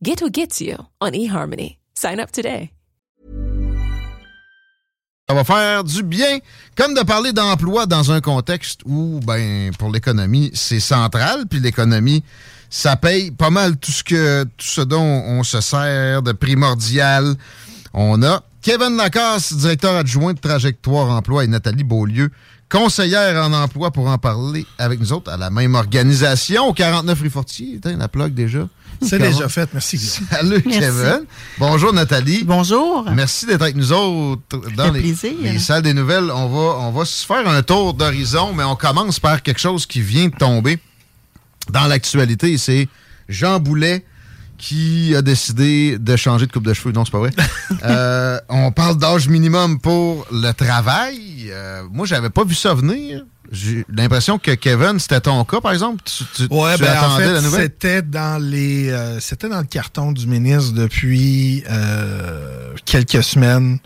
Get who gets you on eHarmony. Sign up today. Ça va faire du bien, comme de parler d'emploi dans un contexte où, ben, pour l'économie, c'est central, puis l'économie, ça paye pas mal tout ce que tout ce dont on se sert de primordial. On a Kevin Lacasse, directeur adjoint de Trajectoire Emploi, et Nathalie Beaulieu, conseillère en emploi pour en parler avec nous autres à la même organisation, au 49 rue Fortier. la plug déjà. C'est déjà fait, merci. Salut Kevin. Bonjour Nathalie. Bonjour. Merci d'être avec nous autres dans les, les, salles des nouvelles. On va, on va se faire un tour d'horizon, mais on commence par quelque chose qui vient de tomber dans l'actualité. C'est Jean Boulet qui a décidé de changer de coupe de cheveux. Non, c'est pas vrai. euh, on parle d'âge minimum pour le travail. Euh, moi, j'avais pas vu ça venir. J'ai l'impression que Kevin, c'était ton cas, par exemple. Tu, tu, ouais, tu ben, attendais en fait, la nouvelle? C'était dans les, euh, c'était dans le carton du ministre depuis euh, quelques semaines,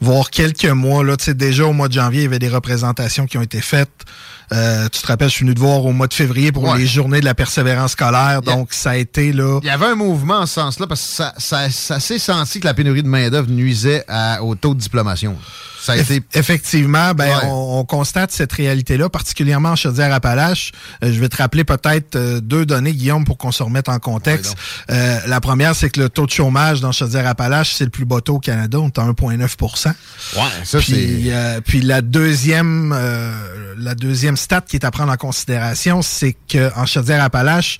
voire quelques mois. Là, tu sais, déjà au mois de janvier, il y avait des représentations qui ont été faites. Euh, tu te rappelles, je suis venu te voir au mois de février pour Ouais. les journées de la persévérance scolaire. Donc, ça a été là. Il y avait un mouvement en ce sens-là parce que ça, ça, ça s'est senti que la pénurie de main-d'œuvre nuisait à- au taux de diplomation. Ça a été. Effectivement, ben, Ouais. on, on constate cette réalité-là, particulièrement en Chaudière-Appalaches. Euh, je vais te rappeler peut-être euh, deux données, Guillaume, pour qu'on se remette en contexte. Euh, la première, c'est que le taux de chômage dans Chaudière-Appalaches, c'est le plus bas taux au Canada. On est à 1,9% Ouais, ça, puis, c'est. euh, puis la deuxième, euh, la deuxième stat qui est à prendre en considération, c'est qu'en Chaudière-Appalaches,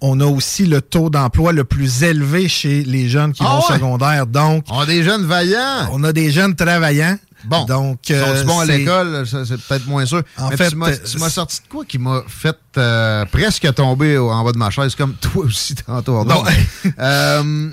on a aussi le taux d'emploi le plus élevé chez les jeunes qui Ah vont au ouais? secondaire. Donc, On a des jeunes vaillants. on a des jeunes travaillants. Bon. Donc, Ils euh, sont bons à l'école, ça, c'est peut-être moins sûr. En Mais fait, tu m'as, euh, tu m'as sorti de quoi qui m'a fait euh, presque tomber en bas de ma chaise, comme toi aussi tantôt. Bon. euh,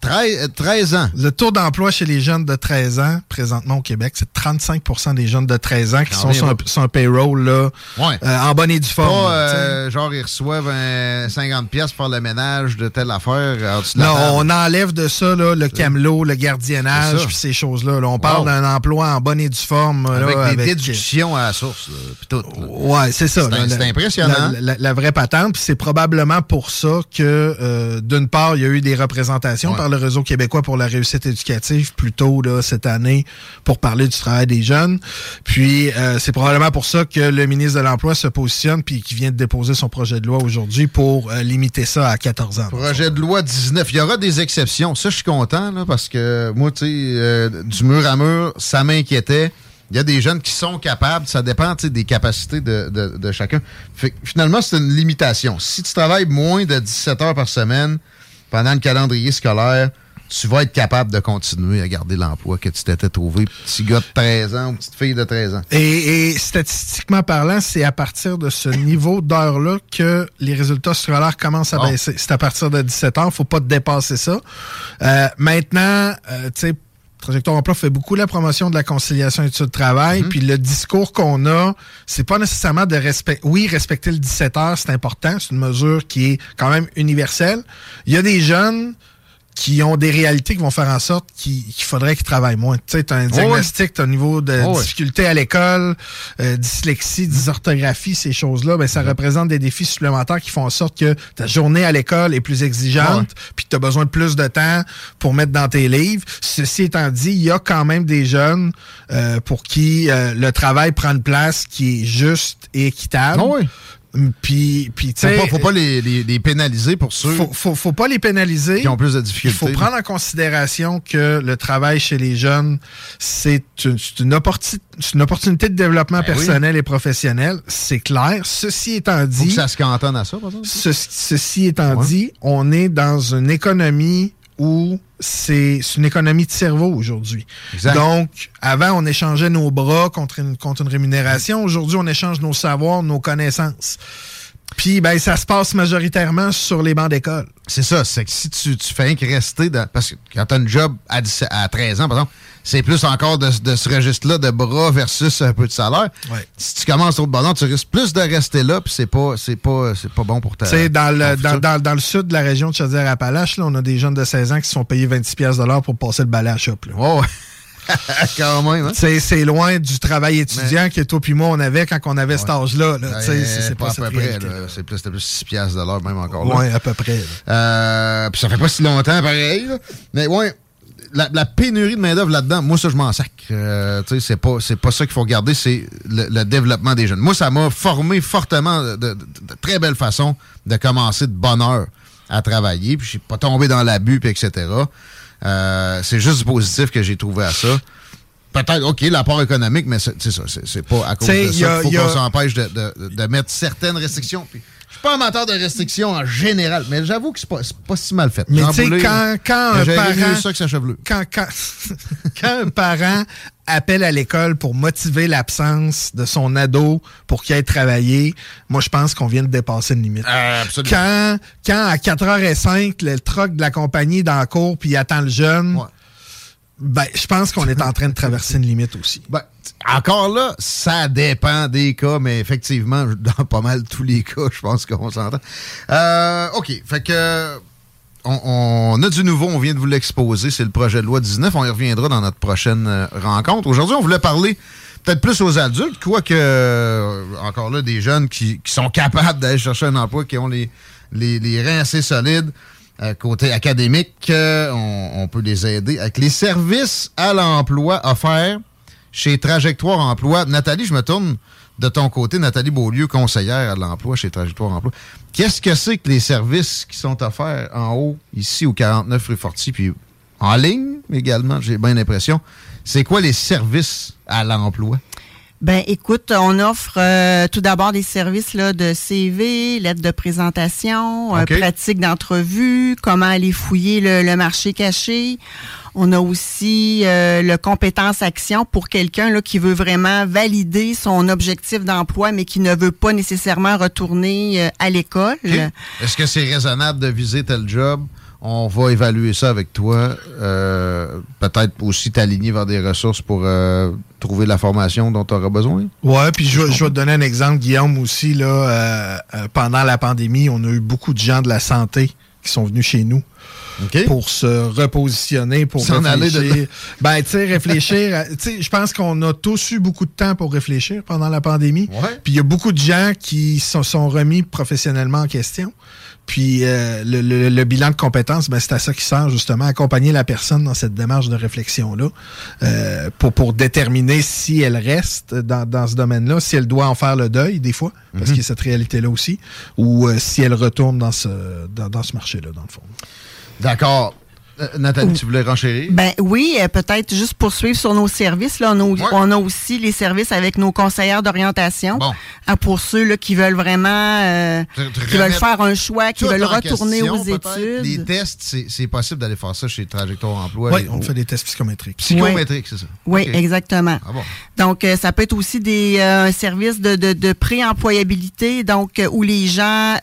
13, 13 ans. Le taux d'emploi chez les jeunes de 13 ans, présentement au Québec, c'est 35% des jeunes de 13 ans qui sont sur un, ouais. sur un payroll là, Ouais. euh, en bonne et due forme. Pas, euh, genre, ils reçoivent un 50$ pièces pour le ménage de telle affaire. Non, on enlève de ça là, le camelot, le gardiennage, puis ces choses-là. là. On parle d'un emploi en bonne et due forme. Avec là, des déductions à la source, là, tout. Ouais, c'est ça. C'est impressionnant. La, la- la vraie patente, c'est probablement pour ça que, euh, d'une part, il y a eu des représentations Ouais. Le Réseau québécois pour la réussite éducative plus tôt cette année pour parler du travail des jeunes. Puis euh, c'est probablement pour ça que le ministre de l'Emploi se positionne puis qui vient de déposer son projet de loi aujourd'hui pour euh, limiter ça à 14 ans. Projet de loi 19. Il y aura des exceptions. Ça, je suis content, parce que moi, tu sais, euh, du mur à mur, ça m'inquiétait. Il y a des jeunes qui sont capables, ça dépend des capacités de, de- chacun. Fait finalement, c'est une limitation. Si tu travailles moins de 17 heures par semaine pendant le calendrier scolaire, tu vas être capable de continuer à garder l'emploi que tu t'étais trouvé, petit gars de 13 ans ou petite fille de 13 ans. Et, et statistiquement parlant, c'est à partir de ce niveau d'heure-là que les résultats scolaires commencent à Bon. baisser. C'est à partir de 17 ans, faut pas dépasser ça. Euh, maintenant, euh, tu sais, Trajectoire Emploi fait beaucoup la promotion de la conciliation études-travail, puis le discours qu'on a, c'est pas nécessairement de respecter... Oui, respecter le 17 heures, c'est important, c'est une mesure qui est quand même universelle. Il y a des jeunes qui ont des réalités qui vont faire en sorte qu'il faudrait qu'ils travaillent moins. Tu sais, t'as un diagnostic, t'as un niveau de Oh difficulté à l'école, euh, dyslexie, dysorthographie, ces choses-là, ben ça représente des défis supplémentaires qui font en sorte que ta journée à l'école est plus exigeante, puis tu as besoin de plus de temps pour mettre dans tes livres. Ceci étant dit, il y a quand même des jeunes euh, pour qui euh, le travail prend une place qui est juste et équitable. Oui. Puis, puis tu sais. Faut, pas, les, les, pénaliser pour ceux. Faut, faut, faut, pas les pénaliser. Qui ont plus de difficultés. Il faut prendre en considération que le travail chez les jeunes, c'est une, une, une, opportunité de développement ben personnel et professionnel. C'est clair. Ceci étant dit. Faut que ça se cantonne à ça, par exemple. ceci étant dit, on est dans une économie où c'est une économie de cerveau aujourd'hui. Donc, avant, on échangeait nos bras contre une, contre une rémunération. Aujourd'hui, on échange nos savoirs, nos connaissances. Puis, ben, ça se passe majoritairement sur les bancs d'école. C'est ça. C'est que si tu, tu fais que rester dans. Parce que quand tu as un job à, à 13 ans, par exemple, c'est plus encore de, ce registre-là de bras versus un peu de salaire. Si tu commences au bonheur, tu risques plus de rester là, puis c'est pas, c'est pas, c'est pas bon pour ta. Tu dans le, dans, dans, le sud de la région de Chaudière-Appalaches, on a des jeunes de 16 ans qui se sont payés 26$ pour passer le balai à shop. Oh, Quand même, hein? C'est loin du travail étudiant que toi puis moi on avait quand on avait cet âge-là. c'est pas, à peu près. C'est plus, plus 6 piastres de l'heure, même encore. Oui, à peu près. Euh, puis ça fait pas si longtemps, pareil. Mais ouais, la, pénurie de main-d'œuvre là-dedans, moi, ça, je m'en sacre. Euh, c'est pas, pas ça qu'il faut regarder, c'est le, développement des jeunes. Moi, ça m'a formé fortement de, très belle façon de commencer de bonne heure à travailler, puis je suis pas tombé dans l'abus, puis etc. Euh, c'est juste du positif que j'ai trouvé à ça. Peut-être, OK, l'apport économique, mais c'est ça, c'est pas à cause de ça qu'il faut qu'on s'empêche de, de, mettre certaines restrictions. Puis, pas amateur de restrictions en général, mais j'avoue que c'est pas, pas si mal fait. Mais tu sais, quand, quand un parent... ça que quand, quand, quand un parent appelle à l'école pour motiver l'absence de son ado pour qu'il aille travailler, moi, je pense qu'on vient de dépasser une limite. Euh, quand, quand, à 4h05, le truck de la compagnie est dans la cour puis il attend le jeune... Ben, je pense qu'on est en train de traverser une limite aussi. Ben, encore là, ça dépend des cas, mais effectivement, dans pas mal tous les cas, je pense qu'on s'entend. Euh, OK, fait que on, a du nouveau, on vient de vous l'exposer, c'est le projet de loi 19. On y reviendra dans notre prochaine euh, rencontre. Aujourd'hui, on voulait parler peut-être plus aux adultes, quoique, euh, encore là, des jeunes qui, sont capables d'aller chercher un emploi, qui ont les, reins assez solides. Euh, côté académique, euh, on, peut les aider avec les services à l'emploi offerts chez Trajectoire Emploi. Nathalie, je me tourne de ton côté, Nathalie Beaulieu, conseillère à l'emploi chez Trajectoire Emploi. Qu'est-ce que c'est que les services qui sont offerts en haut, ici au 49 rue Forty, puis en ligne également, j'ai bien l'impression? C'est quoi les services à l'emploi? Ben, écoute, on offre euh, tout d'abord des services là, de CV, lettre de présentation, euh, pratique d'entrevue, comment aller fouiller le, marché caché. On a aussi euh, le compétence action pour quelqu'un là, qui veut vraiment valider son objectif d'emploi, mais qui ne veut pas nécessairement retourner à l'école. Est-ce que c'est raisonnable de viser tel job? On va évaluer ça avec toi. Euh, peut-être aussi t'aligner vers des ressources pour euh, trouver la formation dont tu auras besoin. Oui, puis je, vais te donner un exemple, Guillaume, aussi. Là, euh, pendant la pandémie, on a eu beaucoup de gens de la santé qui sont venus chez nous. pour se repositionner, pour S'en réfléchir. Aller de... ben, tu sais, réfléchir. je pense qu'on a tous eu beaucoup de temps pour réfléchir pendant la pandémie. Puis il y a beaucoup de gens qui se sont remis professionnellement en question. Puis euh, le, bilan de compétences, ben, c'est à ça qui sert justement, accompagner la personne dans cette démarche de réflexion-là euh, pour, pour déterminer si elle reste dans, dans ce domaine-là, si elle doit en faire le deuil des fois, parce mhm. qu'il y a cette réalité-là aussi, ou euh, si elle retourne dans ce, dans, dans ce marché-là, dans le fond. D'accord. Euh, Nathalie, tu voulais renchérir? Ben oui, euh, peut-être juste poursuivre sur nos services. Là, on, a, aussi les services avec nos conseillères d'orientation hein, pour ceux là, qui veulent vraiment euh, qui veulent faire un choix, qui veulent retourner aux études. Les tests, c'est possible d'aller faire ça chez Trajectoire Emploi. Oui, on fait des tests psychométriques. Psychométriques, c'est ça. Oui, exactement. Ah donc, ça peut être aussi des un service de, de, de pré-employabilité, donc où les gens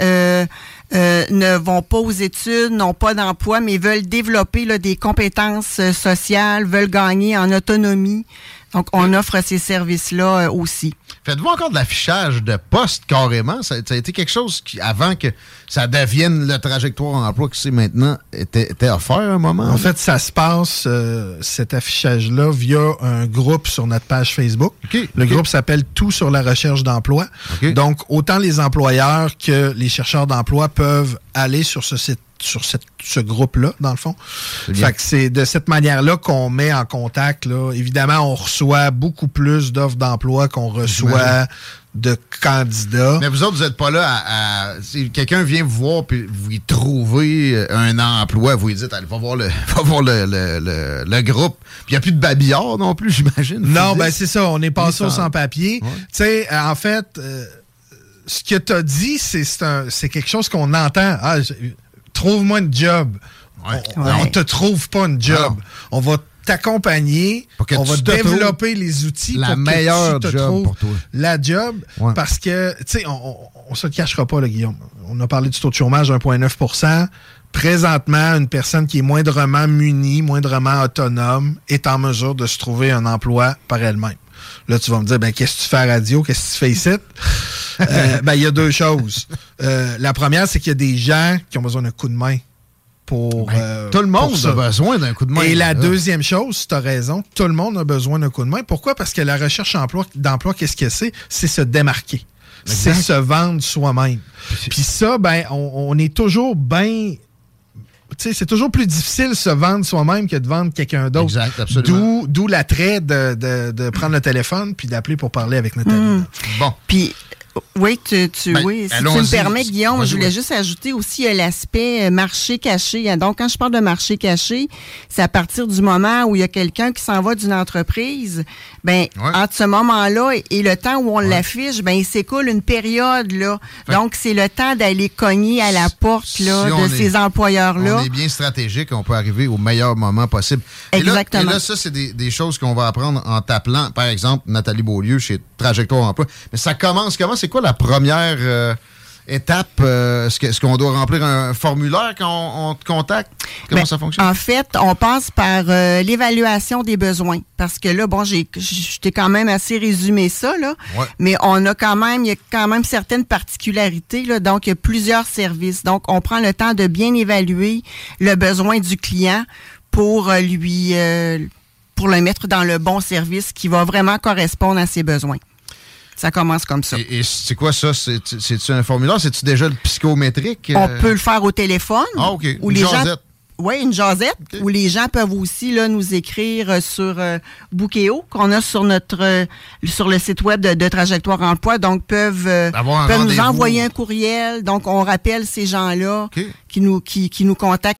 euh, ne vont pas aux études, n'ont pas d'emploi, mais veulent développer des compétences euh, sociales, veulent gagner en autonomie. Donc, on offre ces services-là euh, aussi. Faites-vous encore de l'affichage de poste carrément? Ça, a été quelque chose qui, avant que ça devienne le trajectoire en emploi que c'est maintenant, était, était offert à un moment? En fait, ça se passe, euh, cet affichage-là, via un groupe sur notre page Facebook. le groupe s'appelle Tout sur la recherche d'emploi. Donc, autant les employeurs que les chercheurs d'emploi peuvent aller sur ce site sur cette, ce groupe-là, dans le fond. Fait que c'est de cette manière-là qu'on met en contact. Là. Évidemment, on reçoit beaucoup plus d'offres d'emploi qu'on reçoit de candidats. Mais vous autres, vous n'êtes pas là à. si quelqu'un vient vous voir puis vous y trouvez euh, un emploi, vous lui dites, allez, va voir le, va voir le, le, le, groupe. Puis il n'y a plus de babillard non plus, j'imagine. Non, ben c'est ça, on est passé au sans-papier. Tu sais, euh, en fait, euh, ce que tu as dit, c'est quelque chose qu'on entend. Ah, trouve-moi une job. On, ne te trouve pas une job. On va t'accompagner, on va développer les outils la pour meilleure que tu te job pour toi. la job. Parce que, tu sais, on, ne se le cachera pas, là, Guillaume. On a parlé du taux de chômage 1,9% Présentement, une personne qui est moindrement munie, moindrement autonome, est en mesure de se trouver un emploi par elle-même. Là, tu vas me dire, ben, qu'est-ce que tu fais à radio? Qu'est-ce que tu fais ici? Euh, ben, il y a deux choses. Euh, la première, c'est qu'il y a des gens qui ont besoin d'un coup de main pour. Ben, euh, tout le monde a besoin d'un coup de main. Et la deuxième chose, tu as raison, tout le monde a besoin d'un coup de main. Pourquoi? Parce que la recherche d'emploi, qu'est-ce que c'est? C'est se démarquer. C'est se vendre soi-même. Puis ça, ben, on, est toujours bien c'est toujours plus difficile de se vendre soi-même que de vendre quelqu'un d'autre. Exact, absolument. D'où l'attrait de, prendre le téléphone puis d'appeler pour parler avec Nathalie. Hmm. Bon. Puis oui, tu, tu, ben, oui. Si tu me permets, Guillaume, je voulais juste ajouter aussi euh, l'aspect euh, marché caché. Donc, quand je parle de marché caché, c'est à partir du moment où il y a quelqu'un qui s'en va d'une entreprise, ben, entre ce moment-là et, le temps où on l'affiche, ben, il s'écoule une période, là. Donc, c'est le temps d'aller cogner à la porte, là, de ces employeurs-là. On est bien stratégique, on peut arriver au meilleur moment possible. Exactement. Et là, ça, c'est des, des, choses qu'on va apprendre en t'appelant, par exemple, Nathalie Beaulieu chez Trajectoire Emploi. Mais ça commence comment? C'est quoi la première euh, étape? Euh, est-ce qu'on doit remplir un formulaire quand on, te contacte? Comment ben, ça fonctionne? En fait, on passe par euh, l'évaluation des besoins. Parce que là, bon, j'ai t'ai quand même assez résumé ça, là. Mais on a quand même, il y a quand même certaines particularités, là. Donc, il y a plusieurs services. Donc, on prend le temps de bien évaluer le besoin du client pour lui pour le mettre dans le bon service qui va vraiment correspondre à ses besoins. Ça commence comme ça. Et, c'est quoi ça? C'est-tu un formulaire? C'est-tu déjà le psychométrique? On euh? peut le faire au téléphone. Ah, OK. Ou une les jasette. oui, une jasette où les gens peuvent aussi là, nous écrire euh, sur euh, Bookéo, qu'on a sur notre euh, sur le site web de, Trajectoire Emploi. Donc, peuvent, peuvent nous envoyer un courriel. Donc, on rappelle ces gens-là qui, nous, qui, qui nous contactent.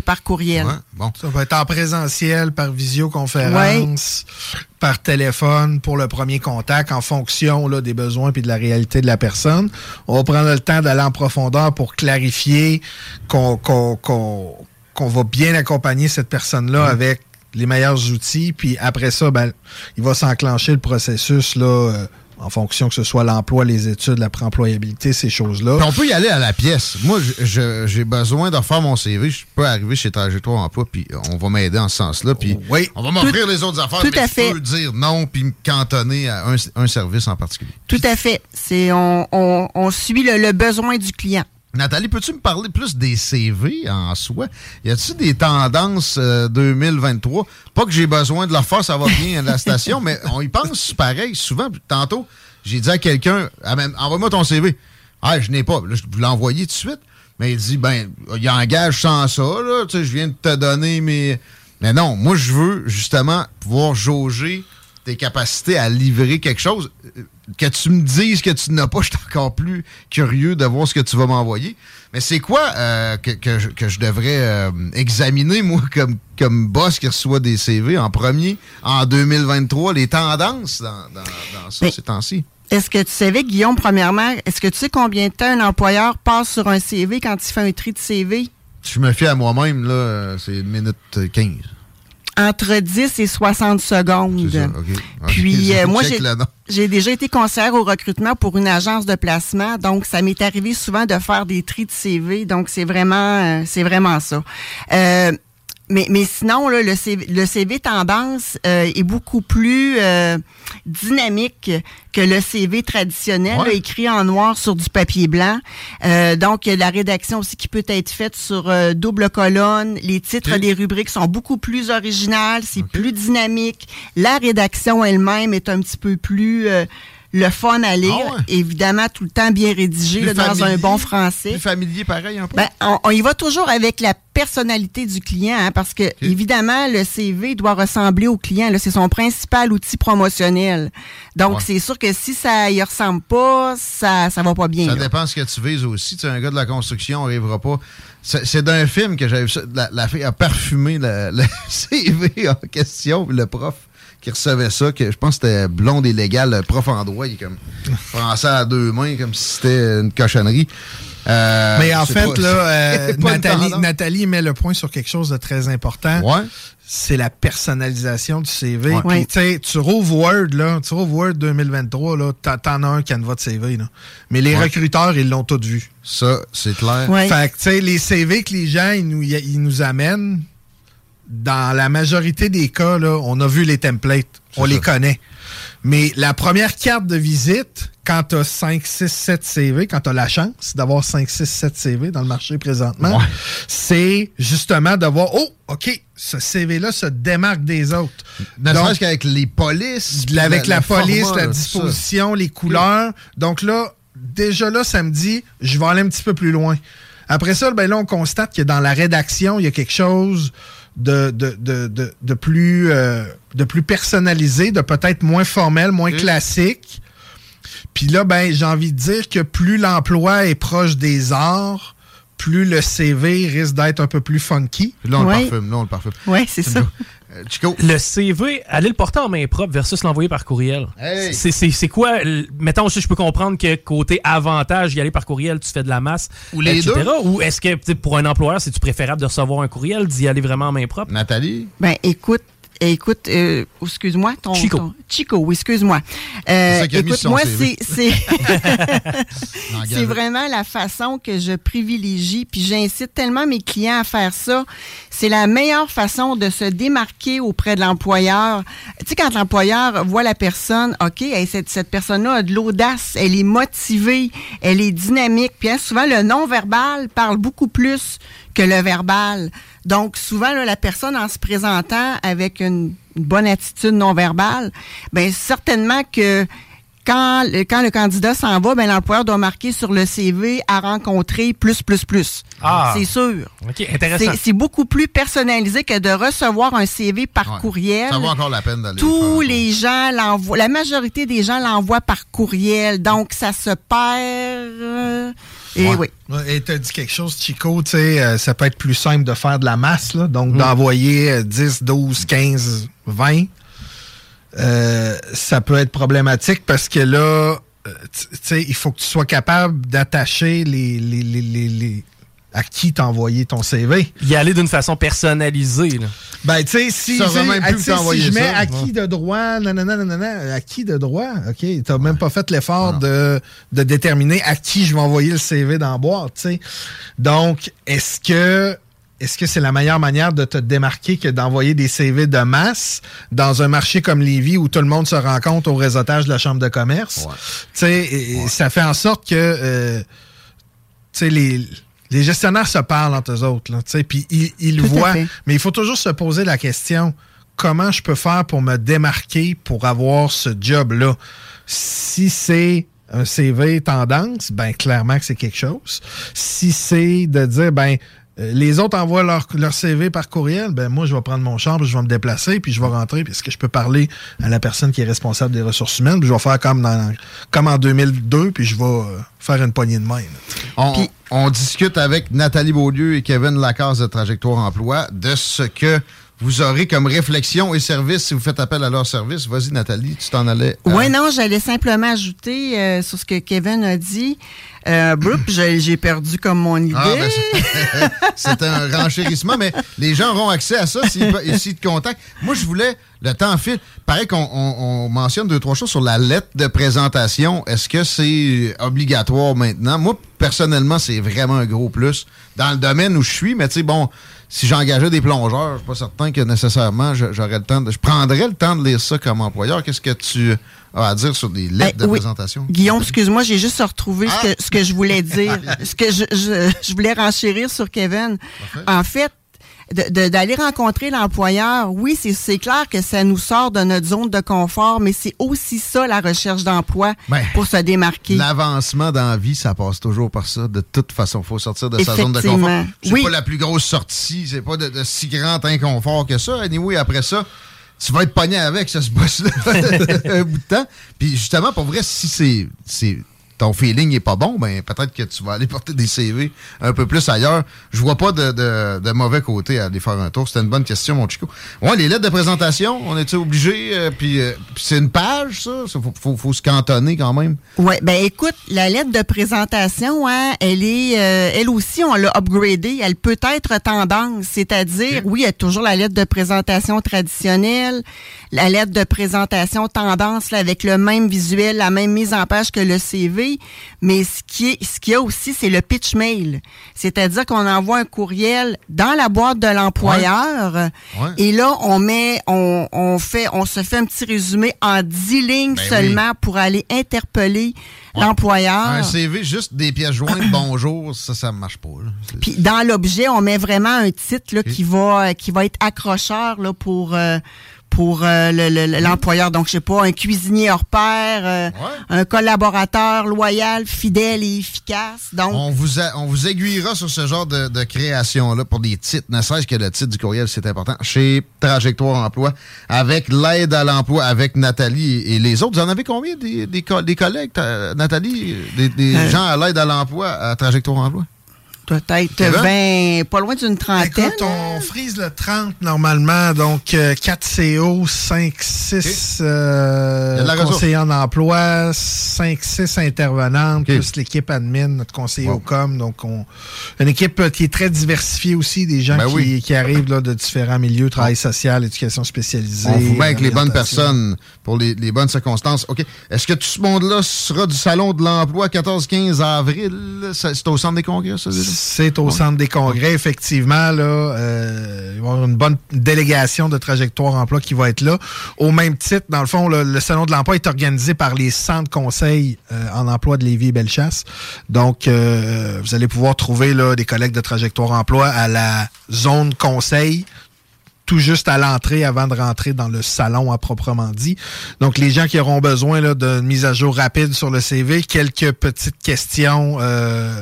par courriel. bon. Ça va être en présentiel, par visioconférence, par téléphone pour le premier contact en fonction là, des besoins et de la réalité de la personne. On va prendre le temps d'aller en profondeur pour clarifier qu'on va bien accompagner cette personne-là avec les meilleurs outils. Puis après ça, ben, il va s'enclencher le processus là, euh, en fonction que ce soit l'emploi, les études, la préemployabilité, ces choses-là. on peut y aller à la pièce. Moi, j'ai besoin de refaire mon CV. Je peux arriver chez Trajectoire Emploi, puis on va m'aider en ce sens-là. Puis oui. on va m'offrir les autres affaires, tout mais à je peux dire non, puis me cantonner à un, service en particulier. Tout à fait. C'est on, on, suit le besoin du client. Nathalie, peux-tu me parler plus des CV en soi? Y a-t-il des tendances 2023? Euh, Pas que j'ai besoin de leur faire, ça va bien à la station, mais on y pense pareil souvent. Tantôt, j'ai dit à quelqu'un, ah, envoie-moi ton CV. Ah, je n'ai pas. je voulais l'envoyer tout de suite. Mais il dit, ben, il engage sans ça, Tu sais, je viens de te donner mes. Mais non, moi, je veux justement pouvoir jauger tes capacités à livrer quelque chose. Que tu me dises que tu n'as pas, je suis encore plus curieux de voir ce que tu vas m'envoyer. Mais c'est quoi euh, que, que, je, que, je, devrais euh, examiner, moi, comme, comme boss qui reçoit des CV en premier, en 2023, les tendances dans, dans, dans ça, ces temps-ci? Est-ce que tu savais, Guillaume, premièrement, est-ce que tu sais combien de temps un employeur passe sur un CV quand il fait un tri de CV? Je me fie à moi-même, là, c'est une minute 15 entre 10 et 60 secondes. Ça, Puis euh, moi, j'ai déjà été conseillère au recrutement pour une agence de placement, donc ça m'est arrivé souvent de faire des tris de CV, donc c'est vraiment, euh, c'est vraiment ça. Euh, mais, mais sinon, là, le, CV, le CV tendance euh, est beaucoup plus euh, dynamique que le CV traditionnel, écrit en noir sur du papier blanc. Euh, donc, la rédaction aussi qui peut être faite sur double colonne. Les titres des rubriques sont beaucoup plus originales, c'est plus dynamique. La rédaction elle-même est un petit peu plus le fun à lire, ah évidemment tout le temps bien rédigé là, dans un bon français. Plus familier pareil un peu. Ben, on, y va toujours avec la personnalité du client hein, parce que évidemment le CV doit ressembler au client, c'est son principal outil promotionnel. Donc c'est sûr que si ça y ressemble pas, ça ça va pas bien. Ça dépend ce que tu vises aussi, tu es un gars de la construction, on arrivera pas c'est d'un film que j'avais vu ça. La, fille a parfumé le, le CV en question, le prof qui recevait ça, que je pense que c'était blonde et légal, prof en droit, il est comme français à deux mains, comme si c'était une cochonnerie. Euh, Mais en fait, là, euh, Nathalie, Nathalie, met le point sur quelque chose de très important. Ouais. C'est la personnalisation du CV. Ouais. Puis, tu rouvres Word, là, tu rouvres Word 2023, là, t'en as un canevas de CV, là. Mais les recruteurs, ils l'ont tous vu. Ça, c'est clair. Fait que, tu sais, les CV que les gens, ils nous, ils nous amènent, dans la majorité des cas, là, on a vu les templates. On les connaît. Mais la première carte de visite, quand tu as 5, 6, 7 CV, quand tu as la chance d'avoir 5, 6, 7 CV dans le marché présentement, c'est justement de voir, oh, OK, ce CV-là se démarque des autres. Ne serait-ce qu'avec les polices. Avec la, police, la disposition, les couleurs. Donc là, déjà là, ça me dit, je vais aller un petit peu plus loin. Après ça, ben là, on constate que dans la rédaction, il y a quelque chose de, de, de, de plus, euh, de plus personnalisé, de peut-être moins formel, moins classique. Puis là, ben, j'ai envie de dire que plus l'emploi est proche des arts, plus le CV risque d'être un peu plus funky. Là, on le parfume. Là, on le parfume. Oui, c'est ça. Euh, le CV, aller le porter en main propre versus l'envoyer par courriel. C'est quoi, mettons, je peux comprendre que côté avantage, y aller par courriel, tu fais de la masse, Ou les etc. Ou est-ce que pour un employeur, c'est-tu préférable de recevoir un courriel, d'y aller vraiment en main propre? Nathalie? Ben, écoute, écoute, euh, excuse-moi, ton Chico. Chico, oui, excuse-moi. Euh, écoute, moi, c'est c'est vraiment la façon que je privilégie, puis j'incite tellement mes clients à faire ça. C'est la meilleure façon de se démarquer auprès de l'employeur. Tu sais, quand l'employeur voit la personne, ok, cette, cette personne-là a de l'audace, elle est motivée, elle est dynamique, puis hein, souvent le non verbal parle beaucoup plus que le verbal. Donc, souvent, la personne, en se présentant avec une, bonne attitude non verbale, ben certainement que quand, quand le candidat s'en va, ben l'employeur doit marquer sur le CV à rencontrer plus, plus, plus. Ah. C'est sûr. OK, intéressant. C'est beaucoup plus personnalisé que de recevoir un CV par courriel. Ça vaut encore la peine d'aller. Tous les gens l'envoient, la majorité des gens l'envoient par courriel. Donc, ça se perd. Euh, et oui. Et tu as dit quelque chose, Chico, tu sais, euh, ça peut être plus simple de faire de la masse, là, donc mm. d'envoyer 10, 12, 15, 20. ça peut être problématique parce que là, euh, tu sais, il faut que tu sois capable d'attacher les, les, les, les, à qui t'as envoyé ton CV. Y aller d'une façon personnalisée. Là. Ben, tu sais, si, si je mets acquis de droit, nanana, nanana, acquis de droit, OK, t'as même pas fait l'effort de, de déterminer à qui je vais envoyer le CV dans la boîte, tu sais. Donc, est-ce que est-ce que c'est la meilleure manière de te démarquer que d'envoyer des CV de masse dans un marché comme Lévis où tout le monde se rencontre au réseautage de la chambre de commerce? Tu sais, ça fait en sorte que, euh, tu sais, les les gestionnaires se parlent entre eux autres, puis ils, ils le voient. Mais il faut toujours se poser la question comment je peux faire pour me démarquer pour avoir ce job-là? Si c'est un CV tendance, ben clairement que c'est quelque chose. Si c'est de dire ben les autres envoient leur, leur, CV par courriel. Ben moi, je vais prendre mon chambre, je vais me déplacer, puis je vais rentrer. Puis est-ce que je peux parler à la personne qui est responsable des ressources humaines? Puis je vais faire comme, dans, comme en 2002, puis je vais euh, faire une poignée de main. On, on, discute avec Nathalie Beaulieu et Kevin Lacasse de Trajectoire Emploi de ce que vous aurez comme réflexion et service si vous faites appel à leur service. Vas-y, Nathalie, tu t'en allais. Oui, non, j'allais simplement ajouter euh, sur ce que Kevin a dit. Euh, j'ai perdu comme mon idée. Ah, ben, c'est un renchérissement, mais les gens auront accès à ça s'ils te contactent. Moi, je voulais, le temps file. Pareil qu'on mentionne deux, trois choses sur la lettre de présentation. Est-ce que c'est obligatoire maintenant? Moi, personnellement, c'est vraiment un gros plus dans le domaine où je suis, mais tu sais, bon, si j'engageais des plongeurs, je suis pas certain que nécessairement j'aurais le temps de. Je prendrais le temps de lire ça comme employeur. Qu'est-ce que tu as à dire sur des lettres ben, de présentation? Guillaume, excuse-moi, j'ai juste retrouvé ce, que, ce que je voulais dire. ce que je, je, voulais renchérir sur Kevin. En fait, d'aller rencontrer l'employeur, oui, c'est clair que ça nous sort de notre zone de confort, mais c'est aussi ça la recherche d'emploi ben, pour se démarquer. L'avancement dans la vie, ça passe toujours par ça. De toute façon, il faut sortir de sa zone de confort. C'est oui. pas la plus grosse sortie, c'est pas de, si grand inconfort que ça. Anyway, après ça, tu vas être pogné avec ce boss-là un bout de temps. Puis justement, pour vrai, si c'est ton feeling n'est pas bon, ben peut-être que tu vas aller porter des CV un peu plus ailleurs. Je vois pas de, mauvais côté à aller faire un tour. C'était une bonne question, mon Chico. Ouais, les lettres de présentation, on était obligé. Euh, puis, euh, c'est une page, ça? Il faut, se cantonner quand même. Oui, ben écoute, la lettre de présentation, hein, elle est, euh, elle aussi, on l'a upgradée. Elle peut être tendance, c'est-à-dire, oui, il y a toujours la lettre de présentation traditionnelle, la lettre de présentation tendance avec le même visuel, la même mise en page que le CV. Mais ce qui est, ce qu'il y a aussi, c'est le pitch mail. C'est-à-dire qu'on envoie un courriel dans la boîte de l'employeur. Et là, on met, on, on, fait, on se fait un petit résumé en dix lignes ben seulement pour aller interpeller l'employeur. Un CV, juste des pièces jointes, bonjour, ça, ça marche pas. Puis dans l'objet, on met vraiment un titre là, qui va qui va être accrocheur là, pour euh, pour euh, l'employeur. Donc, je sais pas, un cuisinier hors pair, euh, un collaborateur loyal, fidèle et efficace. Donc, on vous, on vous aiguillera sur ce genre de, création-là pour des titres, ne serait-ce que le titre du courriel, c'est important, chez Trajectoire Emploi, avec l'aide à l'emploi, avec Nathalie et, les autres. Vous en avez combien des, des, collègues, Nathalie, des, euh. gens à l'aide à l'emploi à Trajectoire Emploi? Peut-être 20, pas loin d'une trentaine. Écoute, on frise le 30 normalement, donc 4 euh, CO, 5, 6 conseillers en emploi, 5, 6 intervenantes, plus l'équipe admin, notre conseiller au com. Donc, on, une équipe euh, qui est très diversifiée aussi, des gens ben qui, arrivent là, de différents milieux, travail social, éducation spécialisée. On vous met avec les bonnes personnes pour les, bonnes circonstances. OK. Est-ce que tout ce monde-là sera du Salon de l'emploi 14-15 avril? C'est au centre des congrès, ça, déjà? C'est au centre des congrès, effectivement. Là, euh, il va y avoir une bonne délégation de trajectoire emploi qui va être là. Au même titre, dans le fond, le, Salon de l'emploi est organisé par les centres conseils euh, en emploi de Lévis et Bellechasse. Donc, euh, vous allez pouvoir trouver là, des collègues de trajectoire emploi à la zone conseil tout juste à l'entrée avant de rentrer dans le salon à proprement dit. Donc, les gens qui auront besoin d'une mise à jour rapide sur le CV, quelques petites questions euh,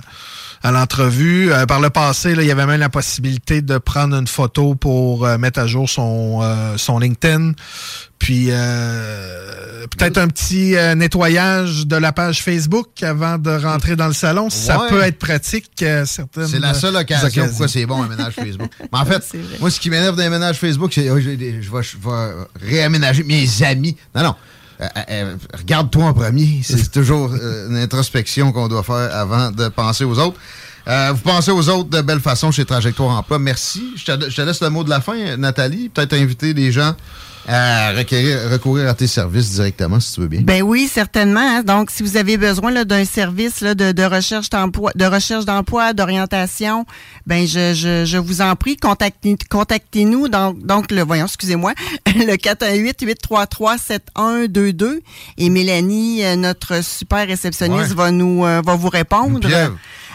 à l'entrevue. Euh, par le passé, là, il y avait même la possibilité de prendre une photo pour euh, mettre à jour son, euh, son LinkedIn. Puis peut-être un petit nettoyage de la page Facebook avant de rentrer dans le salon. Ça peut être pratique. c'est la seule occasion pourquoi c'est bon un ménage Facebook? Mais en fait, moi, ce qui m'énerve d'un ménage Facebook, c'est oh, je, vais, je vais réaménager mes amis. Non, non. Euh, euh, euh, regarde-toi en premier. C'est toujours une introspection qu'on doit faire avant de penser aux autres. vous pensez aux autres de belle façon chez Trajectoire Emploi. Merci. Je te, laisse le mot de la fin, Nathalie. Peut-être inviter les gens à recourir à tes services directement, si tu veux bien. Ben oui, certainement. Hein. Donc, si vous avez besoin d'un service de, recherche d'emploi, de recherche d'emploi, d'orientation, ben je, je, vous en prie, contactez, contactez-nous. Donc, donc le voyons, excusez-moi, le 418-833-7122. Et Mélanie, euh, notre super réceptionniste, va nous euh, va vous répondre.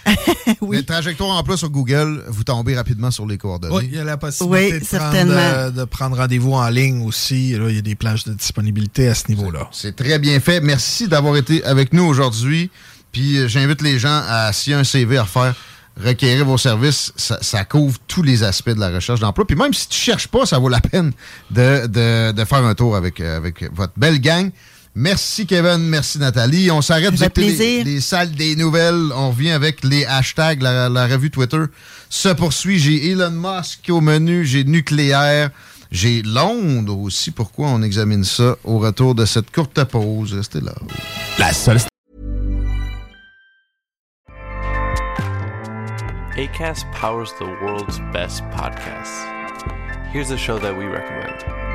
oui. Les trajectoires emploi sur Google, vous tombez rapidement sur les coordonnées. Oui, il y a la possibilité de, prendre, euh, de, prendre, rendez-vous en ligne aussi. Là, il y a des plages de disponibilité à ce niveau-là. C'est très bien fait. Merci d'avoir été avec nous aujourd'hui. Puis euh, j'invite les gens à, s'il y a un CV à refaire, requérir vos services, ça, couvre tous les aspects de la recherche d'emploi. Puis même si tu cherches pas, ça vaut la peine de, faire un tour avec, avec votre belle gang. Merci Kevin, merci Nathalie. On s'arrête de les, les, salles des nouvelles. On revient avec les hashtags. La, la revue Twitter se poursuit. J'ai Elon Musk au menu, j'ai nucléaire, j'ai Londres aussi. Pourquoi on examine ça au retour de cette courte pause? Restez là. La seule ACAST powers the world's best podcasts. Here's a show that we recommend.